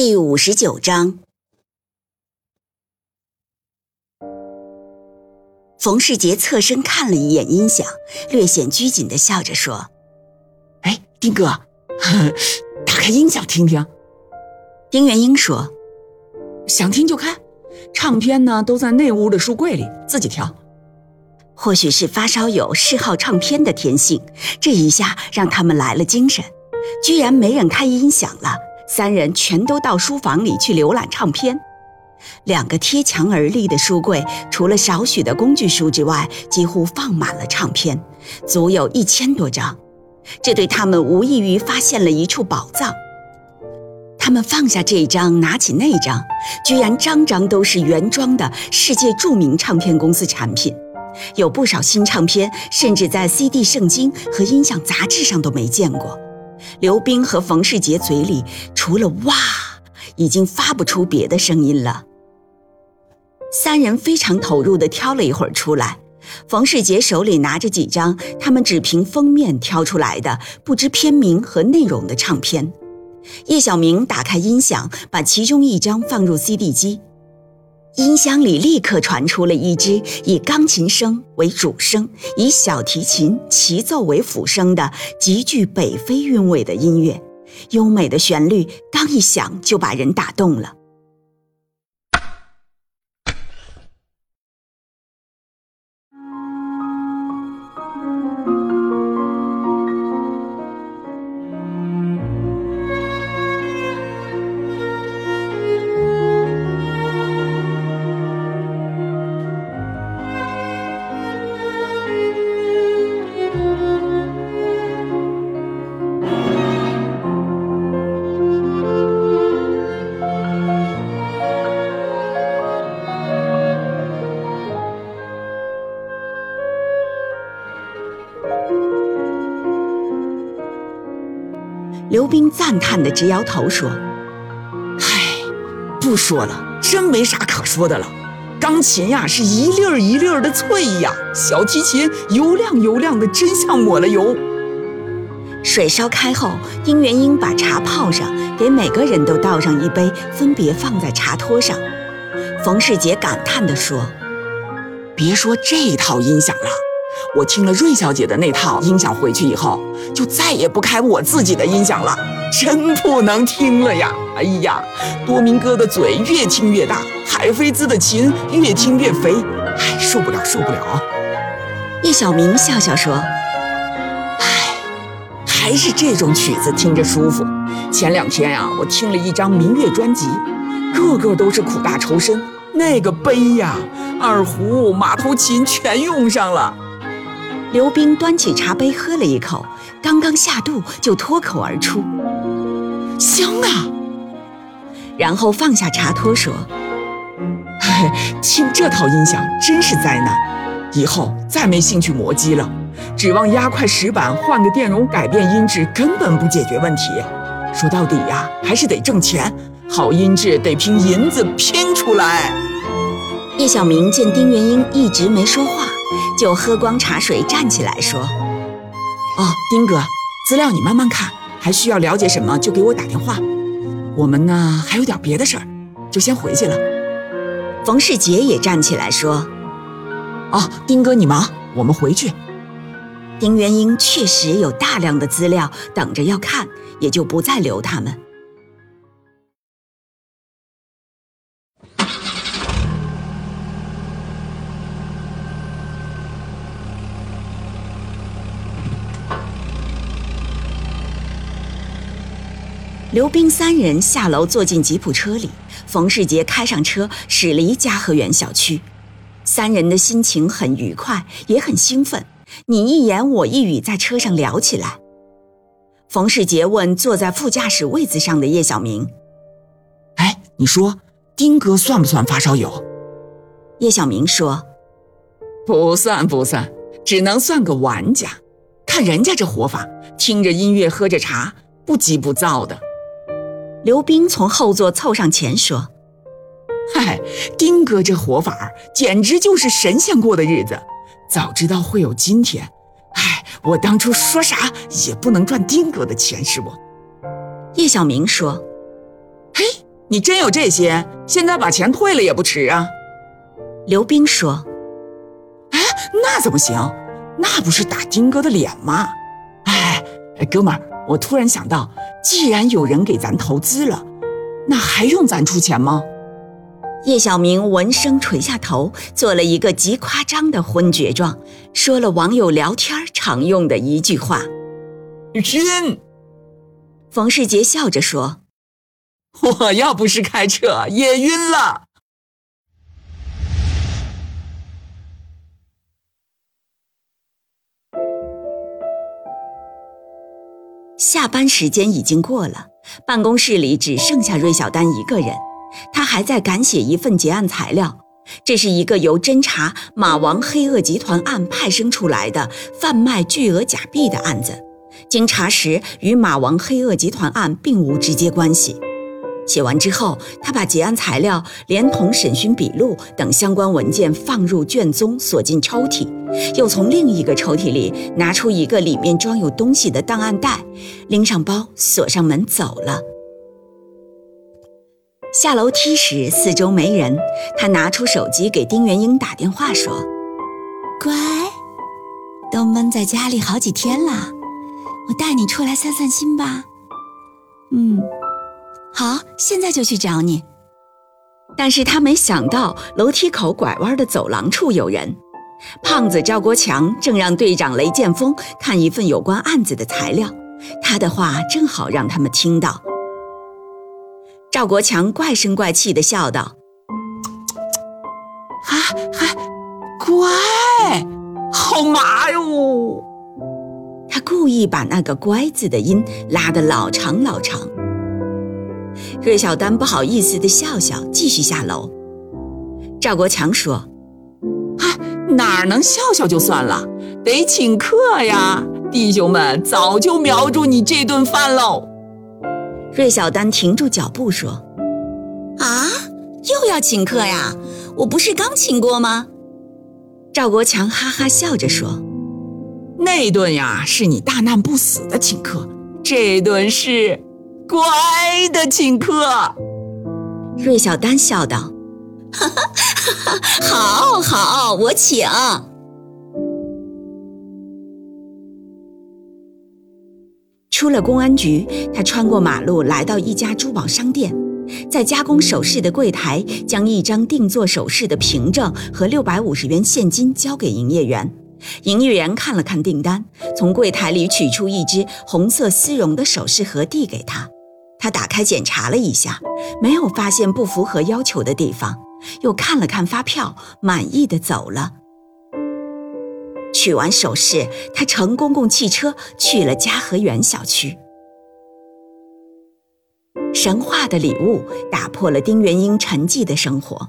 第五十九章，冯世杰侧身看了一眼音响，略显拘谨的笑着说：“哎，丁哥，打开音响听听。”丁元英说：“想听就开，唱片呢都在那屋的书柜里，自己挑。”或许是发烧友嗜好唱片的天性，这一下让他们来了精神，居然没人开音响了。三人全都到书房里去浏览唱片，两个贴墙而立的书柜，除了少许的工具书之外，几乎放满了唱片，足有一千多张。这对他们无异于发现了一处宝藏。他们放下这一张，拿起那张，居然张张都是原装的世界著名唱片公司产品，有不少新唱片，甚至在 CD 圣经和音响杂志上都没见过。刘冰和冯世杰嘴里除了“哇”，已经发不出别的声音了。三人非常投入地挑了一会儿出来，冯世杰手里拿着几张他们只凭封面挑出来的、不知片名和内容的唱片。叶小明打开音响，把其中一张放入 CD 机。音箱里立刻传出了一支以钢琴声为主声，以小提琴齐奏为辅声的极具北非韵味的音乐，优美的旋律刚一响就把人打动了。冰赞叹的直摇头说：“唉，不说了，真没啥可说的了。钢琴呀是一粒儿一粒儿的脆呀，小提琴油亮油亮的，真像抹了油。”水烧开后，丁元英把茶泡上，给每个人都倒上一杯，分别放在茶托上。冯世杰感叹地说：“别说这套音响了。”我听了瑞小姐的那套音响回去以后，就再也不开我自己的音响了，真不能听了呀！哎呀，多明哥的嘴越听越大，海飞兹的琴越听越肥，哎，受不了，受不了！叶小明笑笑说：“哎，还是这种曲子听着舒服。前两天呀，我听了一张民乐专辑，个个都是苦大仇深，那个悲呀，二胡、马头琴全用上了。”刘冰端起茶杯喝了一口，刚刚下肚就脱口而出：“香啊！”然后放下茶托说：“ 听这套音响真是灾难，以后再没兴趣磨机了。指望压块石板换个电容改变音质，根本不解决问题。说到底呀，还是得挣钱，好音质得凭银子拼出来。”叶小明见丁元英一直没说话。就喝光茶水，站起来说：“哦，丁哥，资料你慢慢看，还需要了解什么就给我打电话。我们呢还有点别的事儿，就先回去了。”冯世杰也站起来说：“哦，丁哥你忙，我们回去。”丁元英确实有大量的资料等着要看，也就不再留他们。刘冰三人下楼，坐进吉普车里。冯世杰开上车，驶离嘉和园小区。三人的心情很愉快，也很兴奋，你一言我一语，在车上聊起来。冯世杰问坐在副驾驶位子上的叶小明：“哎，你说丁哥算不算发烧友？叶小明说：“不算不算，只能算个玩家。看人家这活法，听着音乐，喝着茶，不急不躁的。”刘冰从后座凑上前说：“嗨，丁哥这活法简直就是神仙过的日子。早知道会有今天，哎，我当初说啥也不能赚丁哥的钱，是不？”叶小明说：“嘿，你真有这些？现在把钱退了也不迟啊。”刘冰说：“哎，那怎么行？那不是打丁哥的脸吗？哎，哥们儿，我突然想到，既然有人给咱投资了，那还用咱出钱吗？”叶小明闻声垂下头，做了一个极夸张的昏厥状，说了网友聊天常用的一句话：“晕。”冯世杰笑着说：“ 我要不是开车，也晕了。”下班时间已经过了，办公室里只剩下芮小丹一个人。他还在赶写一份结案材料，这是一个由侦查马王黑恶集团案派生出来的贩卖巨额假币的案子。经查实，与马王黑恶集团案并无直接关系。写完之后，他把结案材料连同审讯笔录等相关文件放入卷宗，锁进抽屉，又从另一个抽屉里拿出一个里面装有东西的档案袋，拎上包，锁上门走了。下楼梯时，四周没人，他拿出手机给丁元英打电话说：“乖，都闷在家里好几天了，我带你出来散散心吧。”嗯。好，现在就去找你。但是他没想到楼梯口拐弯的走廊处有人。胖子赵国强正让队长雷剑锋看一份有关案子的材料，他的话正好让他们听到。赵国强怪声怪气地笑道：“还还乖，好麻哟。”他故意把那个“乖”字的音拉得老长老长。芮小丹不好意思地笑笑，继续下楼。赵国强说：“啊，哪能笑笑就算了，得请客呀！弟兄们早就瞄住你这顿饭喽。”芮小丹停住脚步说：“啊，又要请客呀？我不是刚请过吗？”赵国强哈哈笑着说：“那顿呀，是你大难不死的请客，这顿是……”乖的请客，芮小丹笑道：“哈哈哈哈好好，我请。”出了公安局，他穿过马路，来到一家珠宝商店，在加工首饰的柜台，将一张定做首饰的凭证和六百五十元现金交给营业员。营业员看了看订单，从柜台里取出一只红色丝绒的首饰盒，递给他。他打开检查了一下，没有发现不符合要求的地方，又看了看发票，满意的走了。取完首饰，他乘公共汽车去了嘉和园小区。神话的礼物打破了丁元英沉寂的生活，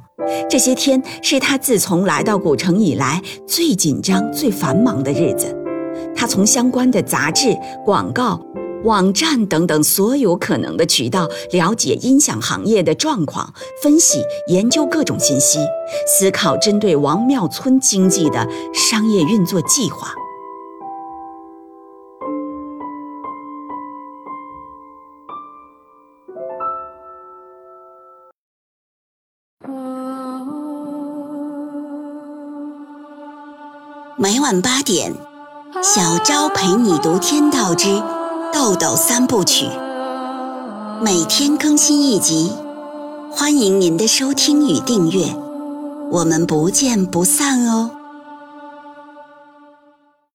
这些天是他自从来到古城以来最紧张、最繁忙的日子。他从相关的杂志、广告。网站等等所有可能的渠道了解音响行业的状况，分析研究各种信息，思考针对王庙村经济的商业运作计划。每晚八点，小昭陪你读《天道之》。豆豆三部曲，每天更新一集，欢迎您的收听与订阅，我们不见不散哦。